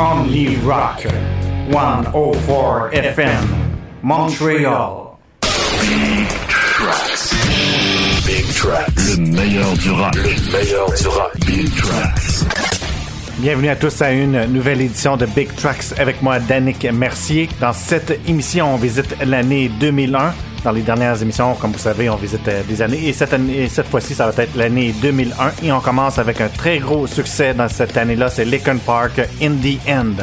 Only Rock 104 FM Montreal. Big Tracks. Big Tracks. Le meilleur du rock. Le meilleur du rock. Big Tracks. Bienvenue à tous à une nouvelle édition de Big Tracks avec moi, Danick Mercier. Dans cette émission, on visite l'année 2001. Dans les dernières émissions, comme vous savez, on visite euh, des années. Et cette, fois-ci, ça va être l'année 2001. Et on commence avec un très gros succès dans cette année-là. C'est Linkin Park, In the End.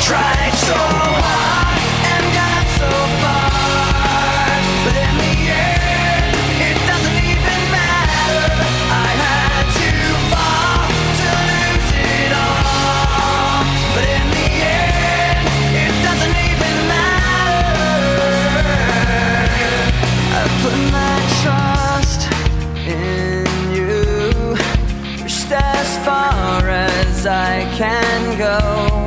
tried so hard and got so far. But in the end, it doesn't even matter. I had to fall to lose it all. But in the end, it doesn't even matter. I put my trust in you. As far as I can go.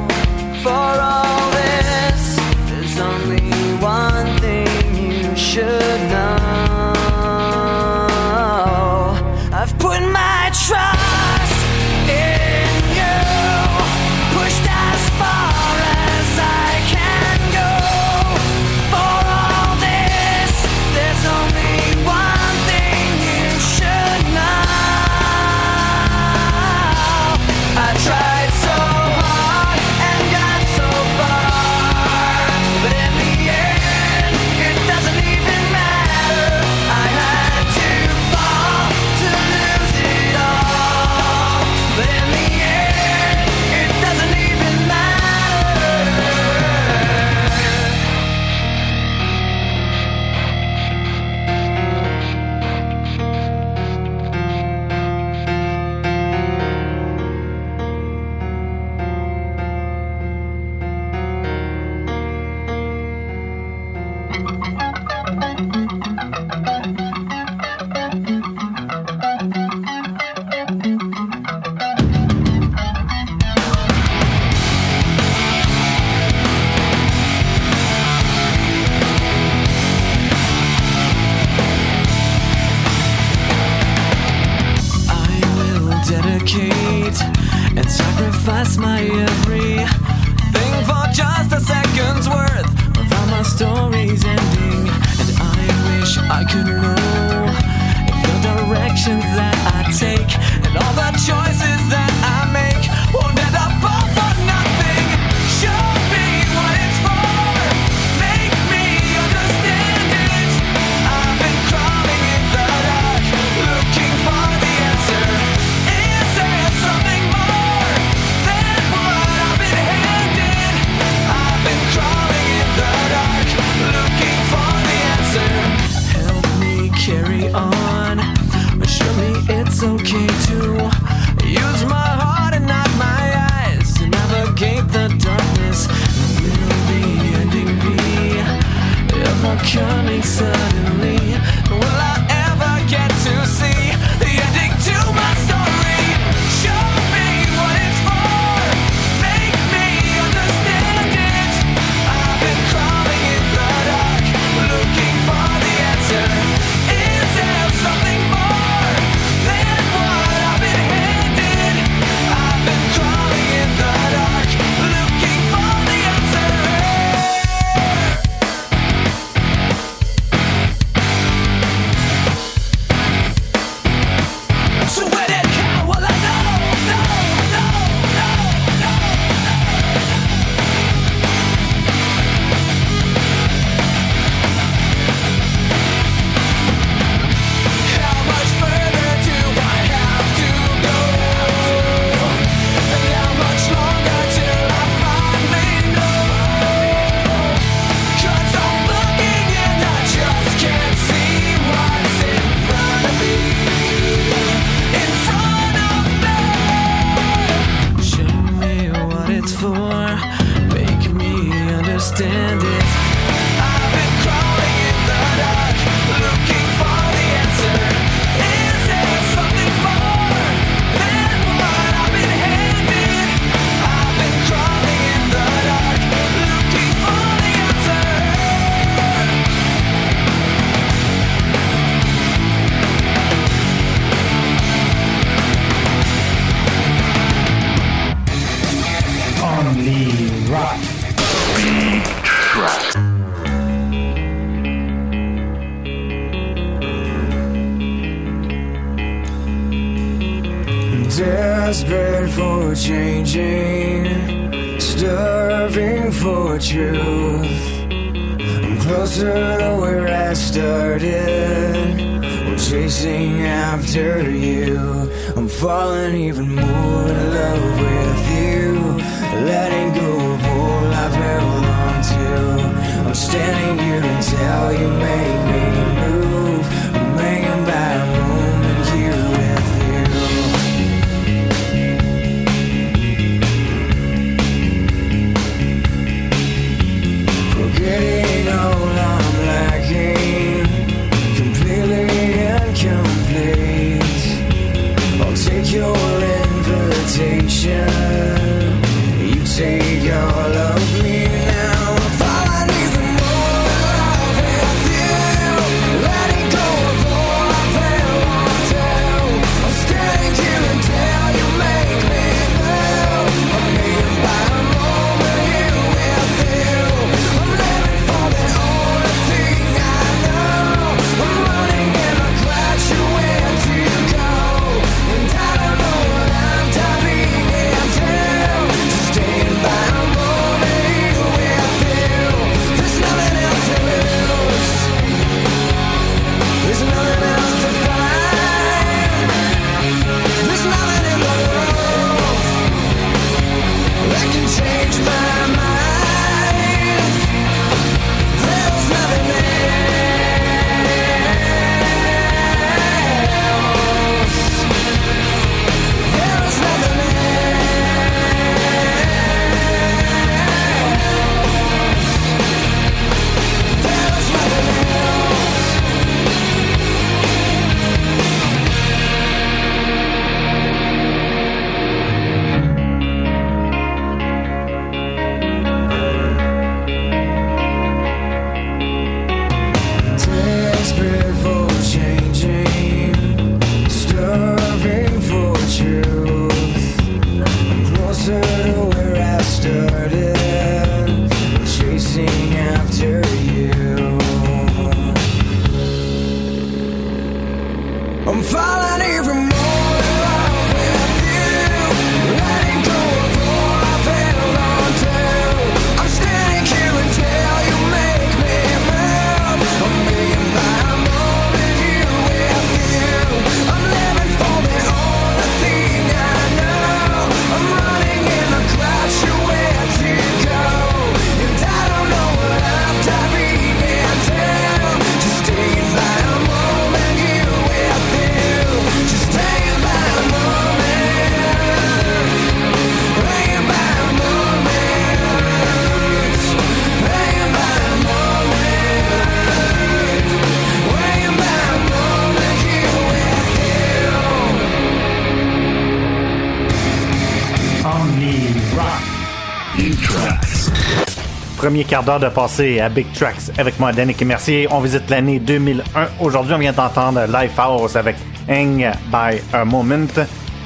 Premier quart d'heure de passé à Big Tracks avec moi, Danick Mercier. On visite l'année 2001. Aujourd'hui, on vient d'entendre Lifehouse avec Hang by a Moment,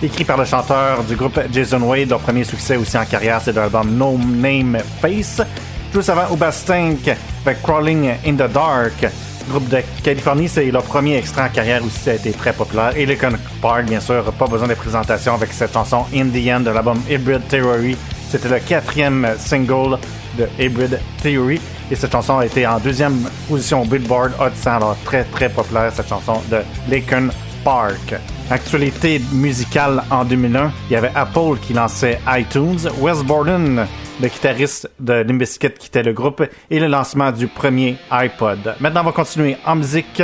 écrit par le chanteur du groupe Jason Wade. Leur premier succès aussi en carrière, c'est l'album No Name Face. Juste avant, Ubastink avec Crawling in the Dark. Groupe de Californie, c'est leur premier extrait en carrière aussi, ça a été très populaire. Et Lincoln Park, bien sûr, pas besoin de présentation avec cette chanson In the End de l'album Hybrid Theory. C'était le quatrième single de Hybrid Theory. Et cette chanson a été en deuxième position au Billboard Hot 100. Alors très très populaire cette chanson de Lincoln Park. Actualité musicale en 2001, il y avait Apple qui lançait iTunes, Wes Borden, le guitariste de Limp Bizkit quittait le groupe et le lancement du premier iPod. Maintenant, on va continuer en musique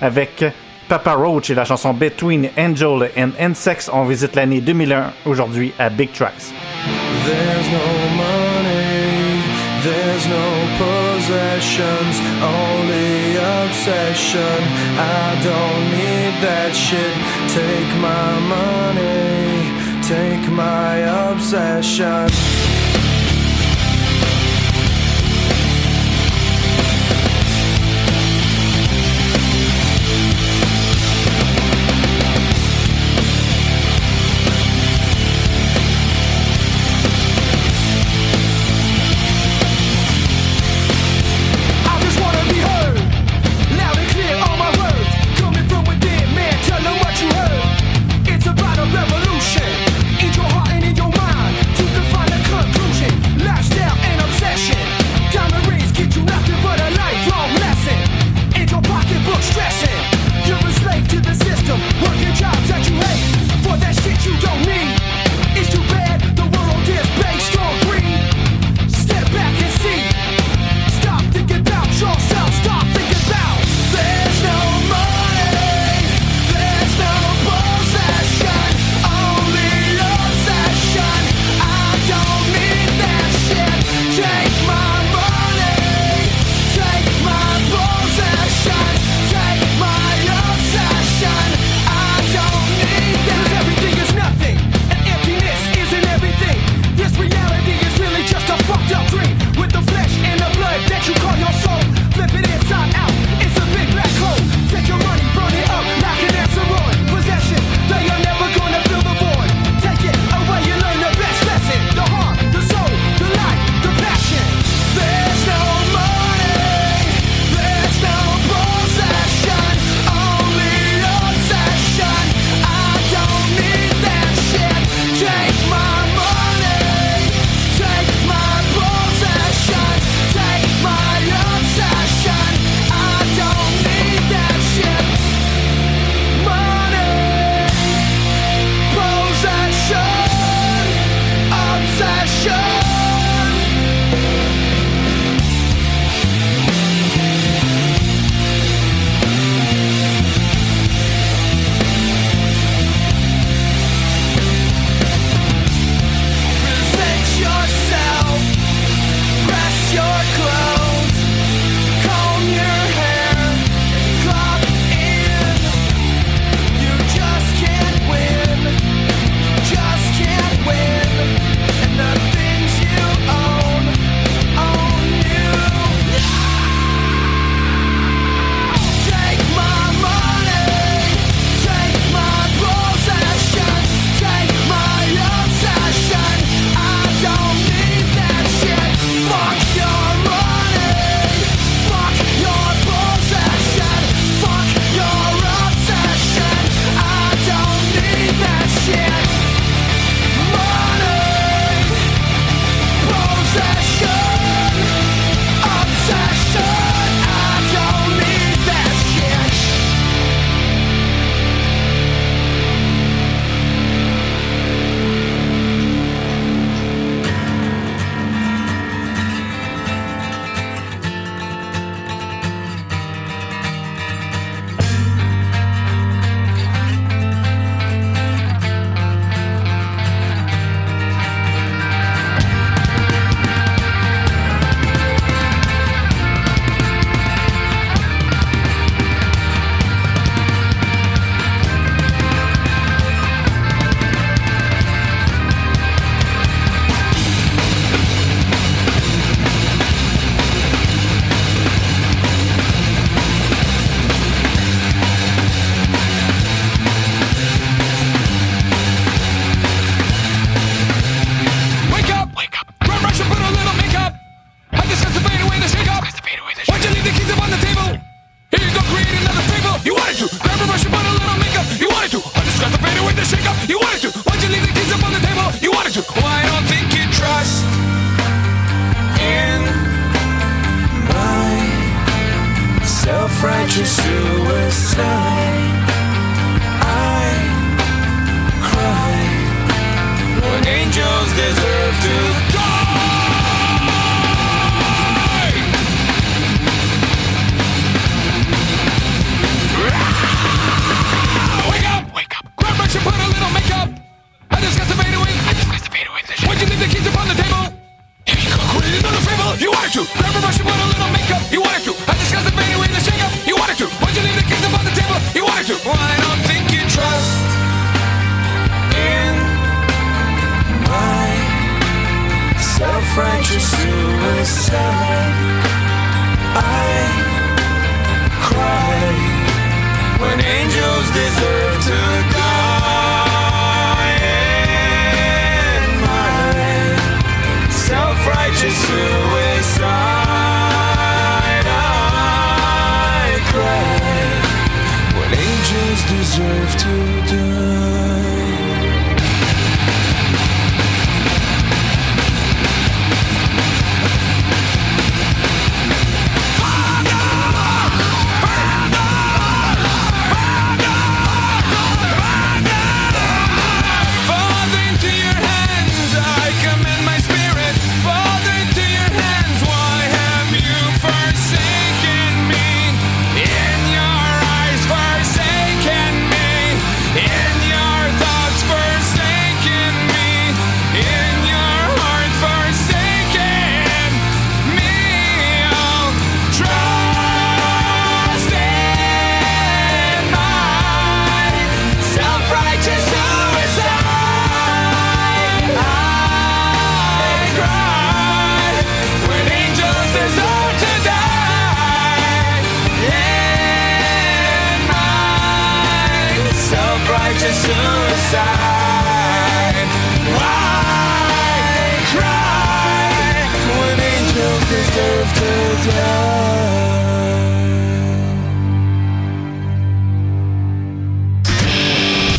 avec Papa Roach et la chanson Between Angel and Insects. On visite l'année 2001 aujourd'hui à Big Tracks. There's no money, there's no possessions, only obsession. I don't need that shit. Take my money, take my obsession.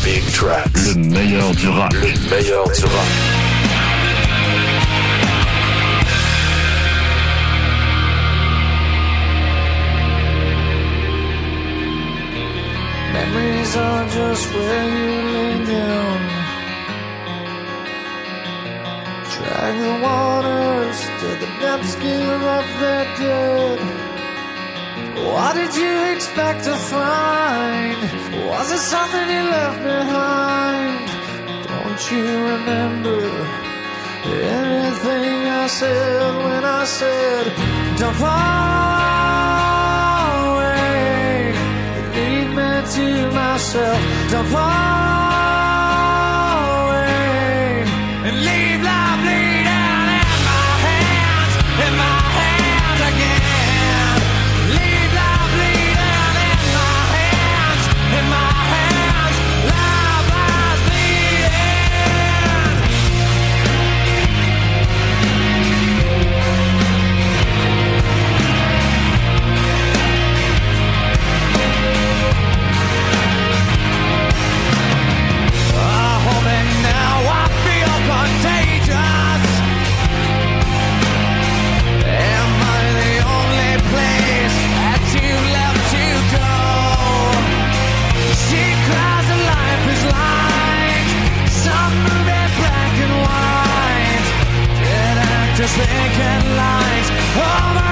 Big Tracks. Le meilleur du rap. Le meilleur du rap. days are just where you lay down. Drag the waters to the depths, give up their dead. What did you expect to find? Was it something you left behind? Don't you remember anything I said when I said, Don't fall? to myself, don't fall. just thinking lies. Oh,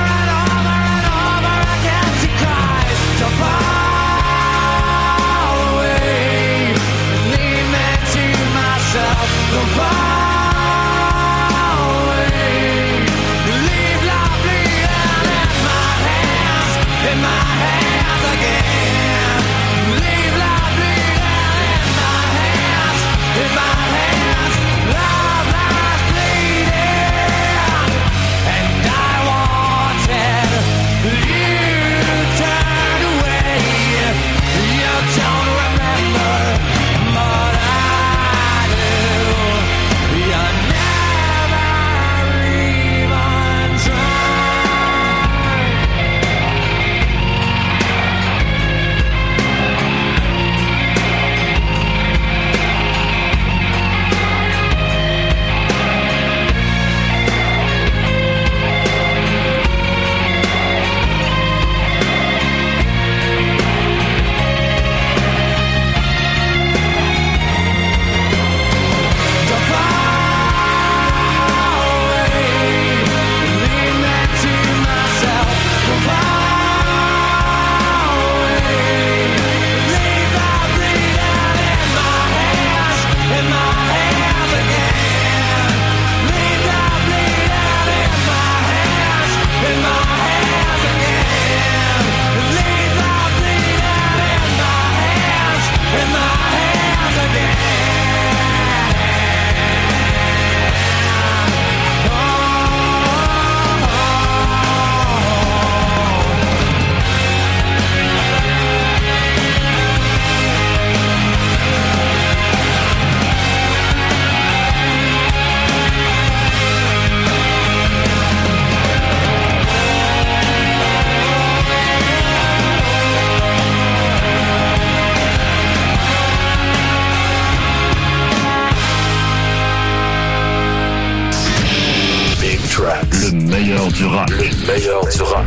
du. Le meilleur du rap.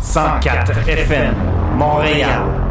104 FM, Montréal.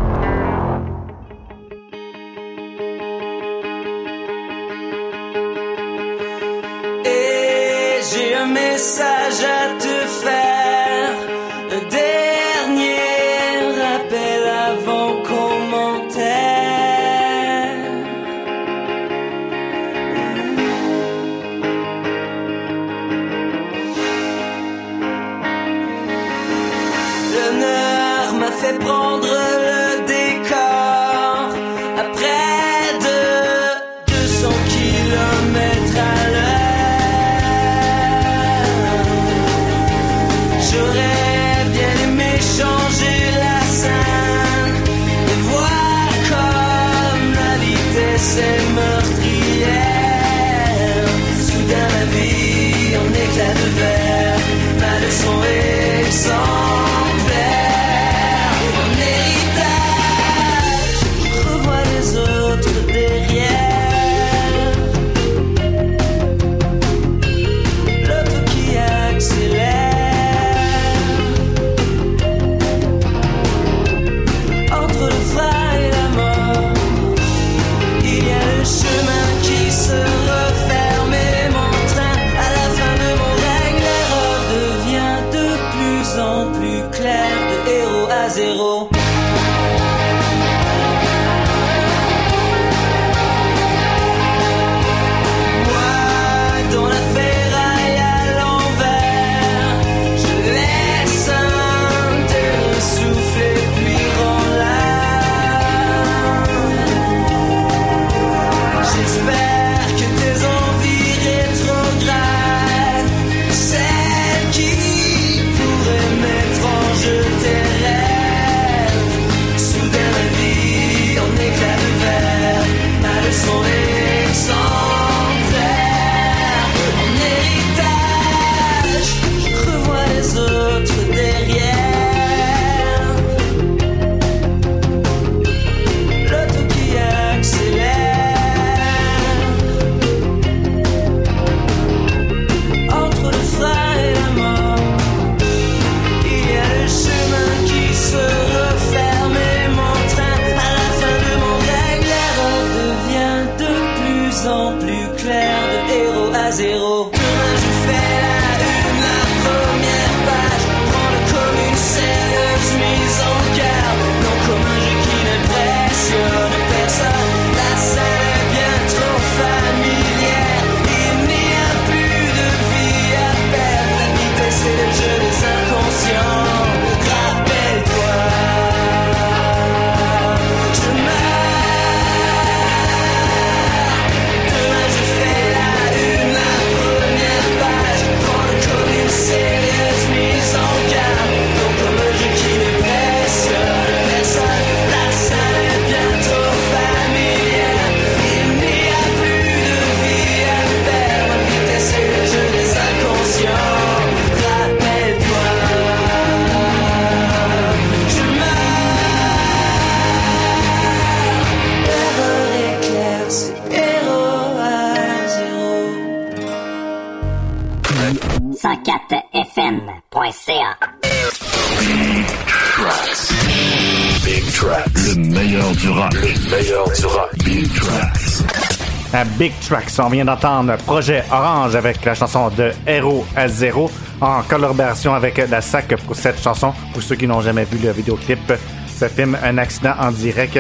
Le meilleur du rap. Le meilleur du rap. Big Tracks. à Big Tracks. On vient d'entendre Projet Orange avec la chanson de Héros à zéro en collaboration avec la SAC pour cette chanson. Pour ceux qui n'ont jamais vu le vidéoclip, ça filme un accident en direct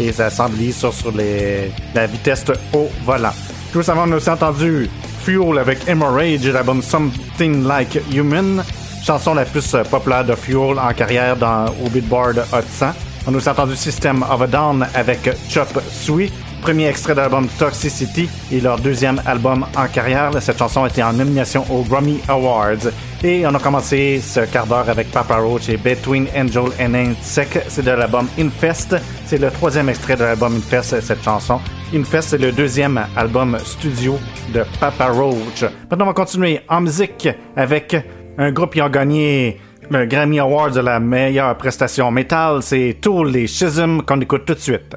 et ça symbolise sur, sur la vitesse au volant. Tout récemment, on a aussi entendu Fuel avec Hemorrhage l'album Something Like Human, chanson la plus populaire de Fuel en carrière dans, au Billboard Hot 100. On a aussi entendu System of a Down avec Chop Suey, premier extrait de l'album Toxicity et leur deuxième album en carrière. Cette chanson a été en nomination aux Grammy Awards. Et on a commencé ce quart d'heure avec Papa Roach et Between Angel and Insect. C'est de l'album Infest. C'est le troisième extrait de l'album Infest, cette chanson. Infest, c'est le deuxième album studio de Papa Roach. Maintenant, on va continuer en musique avec un groupe qui a gagné le Grammy Award de la meilleure prestation métal. C'est Tool et Schism qu'on écoute tout de suite.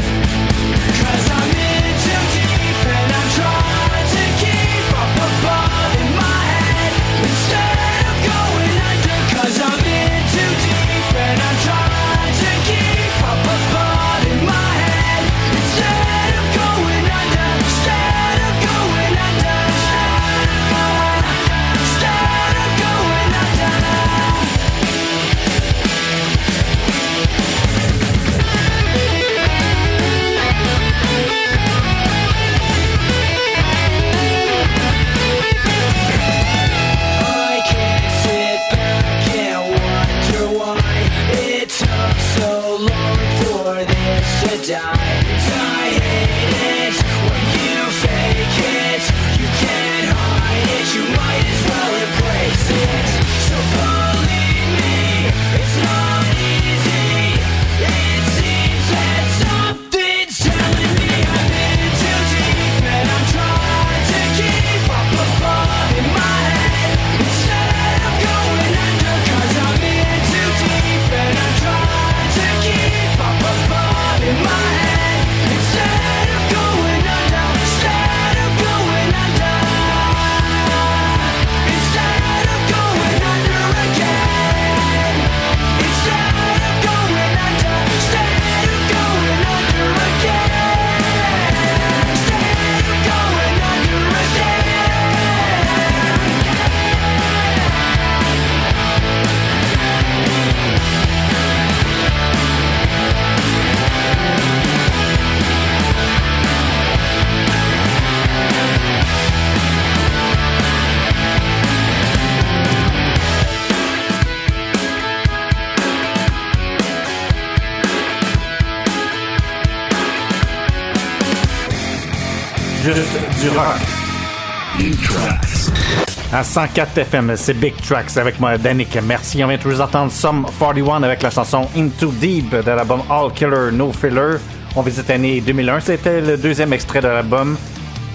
À 104 FM, c'est Big Tracks avec moi, Danick. Merci. On vient toujours d'entendre Sum 41 avec la chanson Into Deep de l'album All Killer No Filler. On visite l'année 2001. C'était le deuxième extrait de l'album.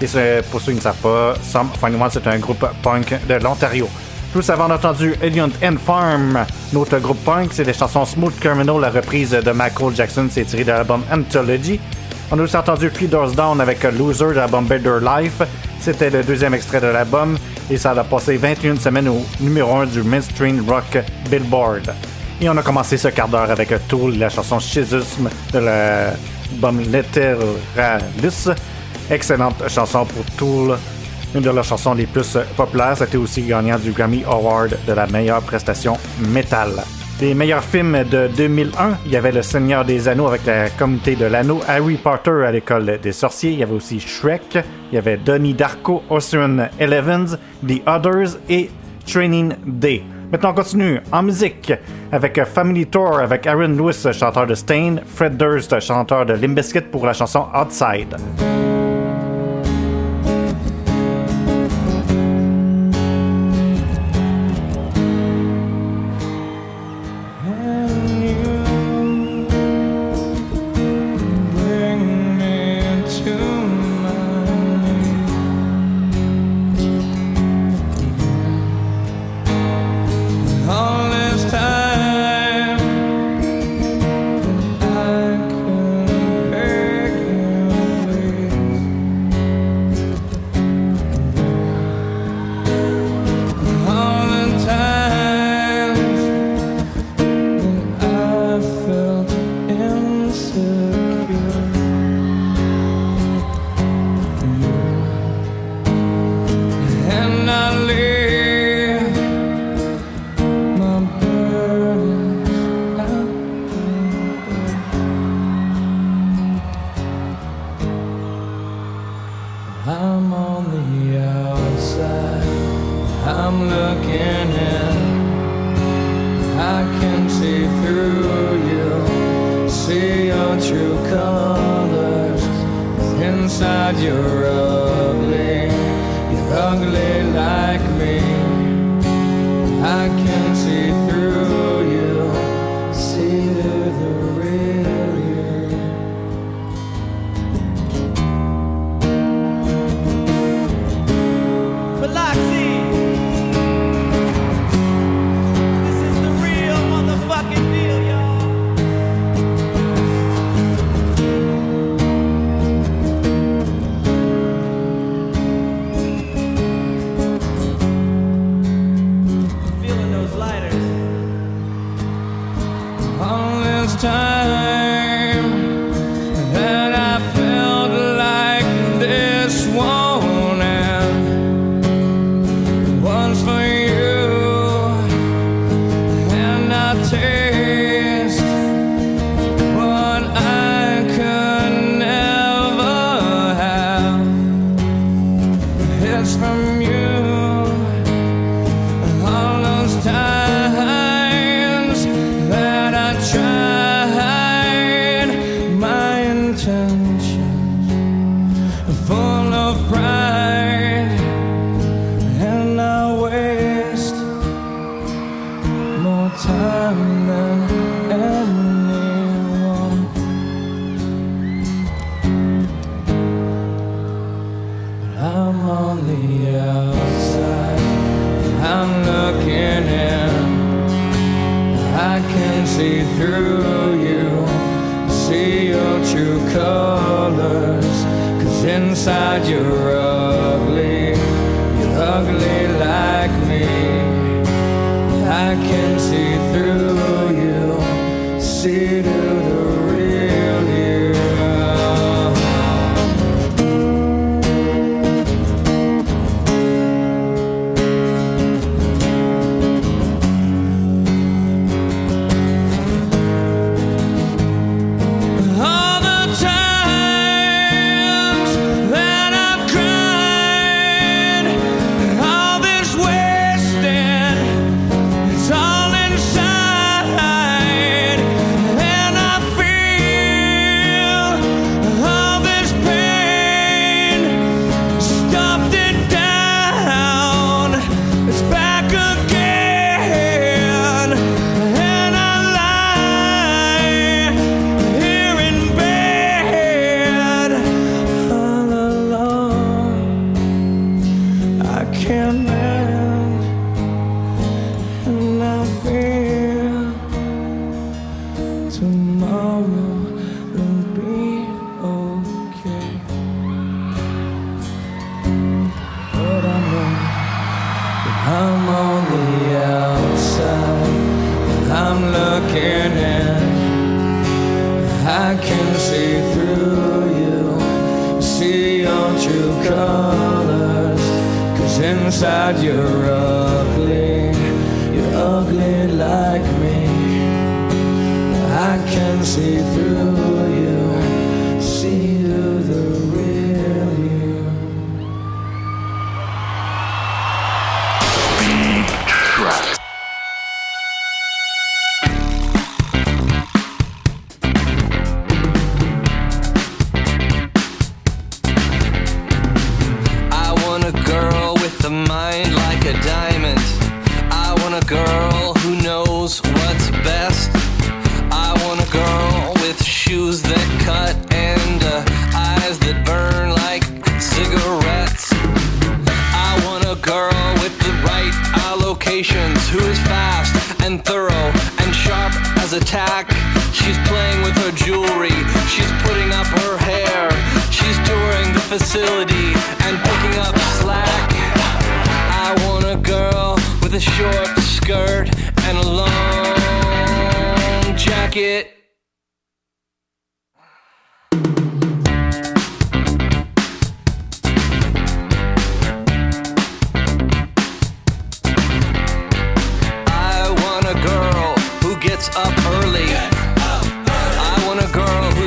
Et pour ceux qui ne savent pas, Sum 41, c'est un groupe punk de l'Ontario. Tous avant, on a entendu Elion and Farm, notre groupe punk. C'est des chansons Smooth Criminal, la reprise de Michael Jackson. C'est tiré de l'album Anthology. On a aussi entendu Three Doors Down avec Loser de l'album Better Life. C'était le deuxième extrait de l'album et ça a passé 21 semaines au numéro 1 du mainstream rock Billboard. Et on a commencé ce quart d'heure avec Tool, la chanson Schism de l'album Letteralus. Excellente chanson pour Tool, une de leurs chansons les plus populaires. C'était aussi gagnant du Grammy Award de la meilleure prestation métal. Les meilleurs films de 2001, il y avait Le Seigneur des Anneaux avec la communauté de l'anneau, Harry Potter à l'école des sorciers, il y avait aussi Shrek, il y avait Donnie Darko, Ocean Elevens, The Others et Training Day. Maintenant, on continue en musique avec Family Tour avec Aaron Lewis, chanteur de Stain, Fred Durst, chanteur de Limp Bizkit pour la chanson Outside.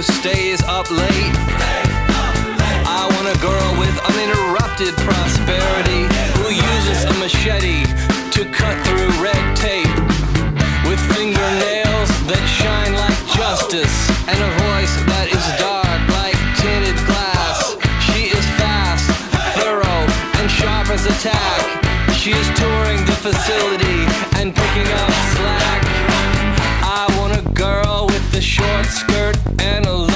stays up late. I want a girl with uninterrupted prosperity who uses a machete to cut through red tape with fingernails that shine like justice and a voice that is dark like tinted glass. She is fast, thorough, and sharp as a tack. She is touring the facility and picking up slack short skirt and a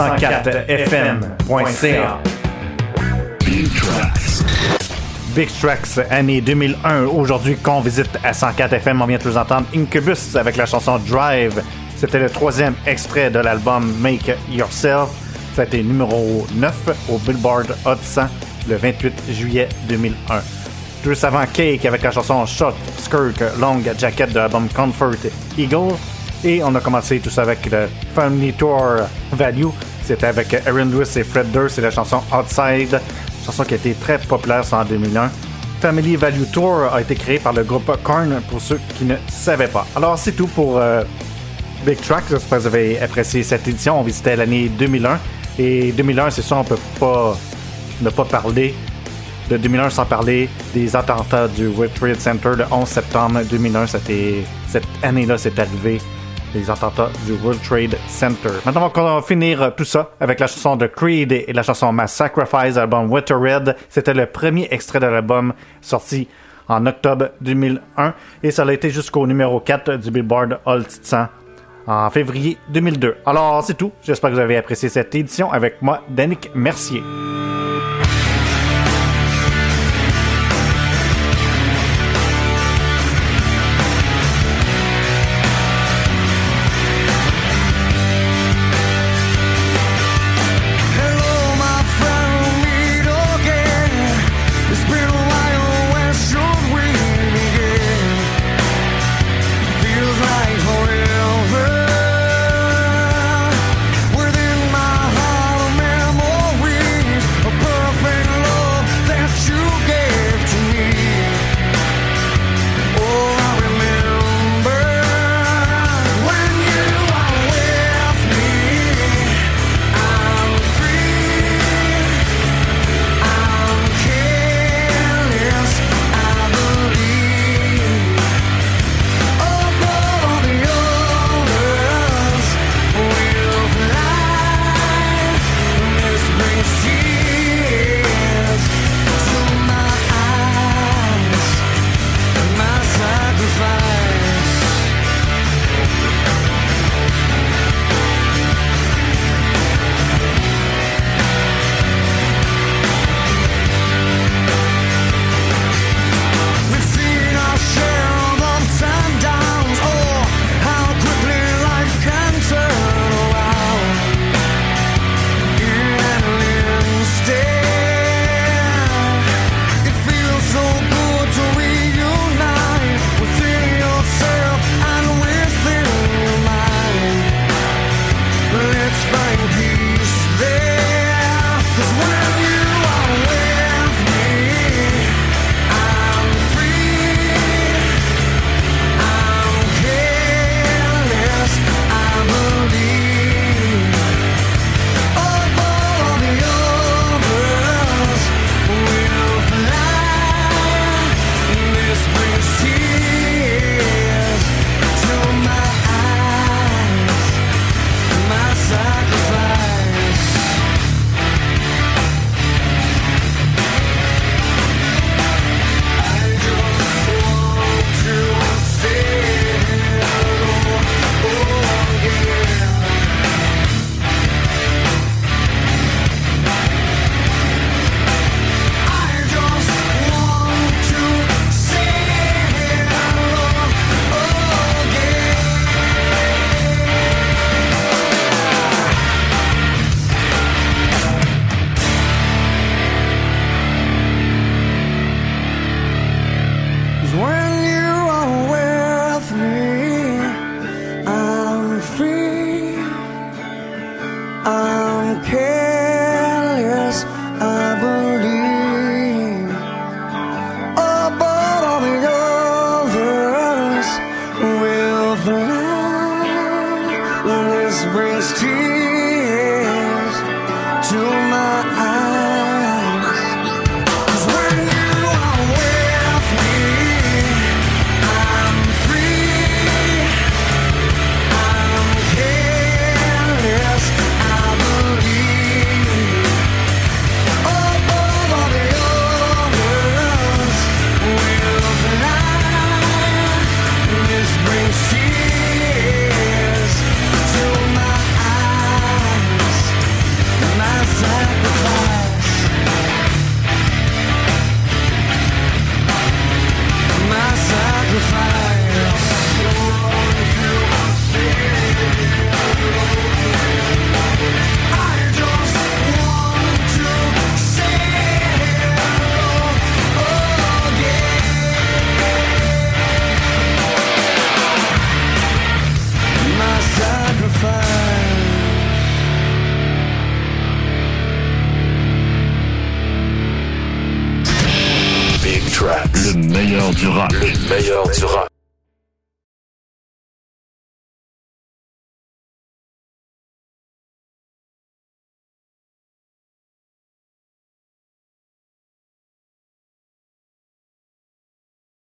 104fm.ca. Big Tracks. Big Tracks, année 2001. Aujourd'hui, qu'on visite à 104 FM, on vient de vous entendre Incubus avec la chanson Drive. C'était le troisième extrait de l'album Make Yourself. Ça a été numéro 9 au Billboard Hot 100 le 28 juillet 2001. Juste avant Cake avec la chanson Short Skirt Long Jacket de l'album Comfort Eagle. Et on a commencé tout ça avec le Family Tour Value. C'était avec Aaron Lewis et Fred Durst. C'est la chanson Outside, chanson qui a été très populaire en 2001. Family Value Tour a été créé par le groupe Korn pour ceux qui ne savaient pas. Alors c'est tout pour euh, Big Track. J'espère que vous avez apprécié cette édition. On visitait l'année 2001. Et 2001, c'est ça, on peut pas ne pas parler de 2001 sans parler des attentats du World Trade Center le 11 septembre 2001. C'était, cette année-là, c'est arrivé, les attentats du World Trade Center. Maintenant, on va finir tout ça avec la chanson de Creed et la chanson Mass Sacrifice, l'album Winter Red. C'était le premier extrait de l'album sorti en octobre 2001 et ça a été jusqu'au numéro 4 du Billboard Hot 100 en février 2002. Alors, c'est tout. J'espère que vous avez apprécié cette édition avec moi, Danick Mercier.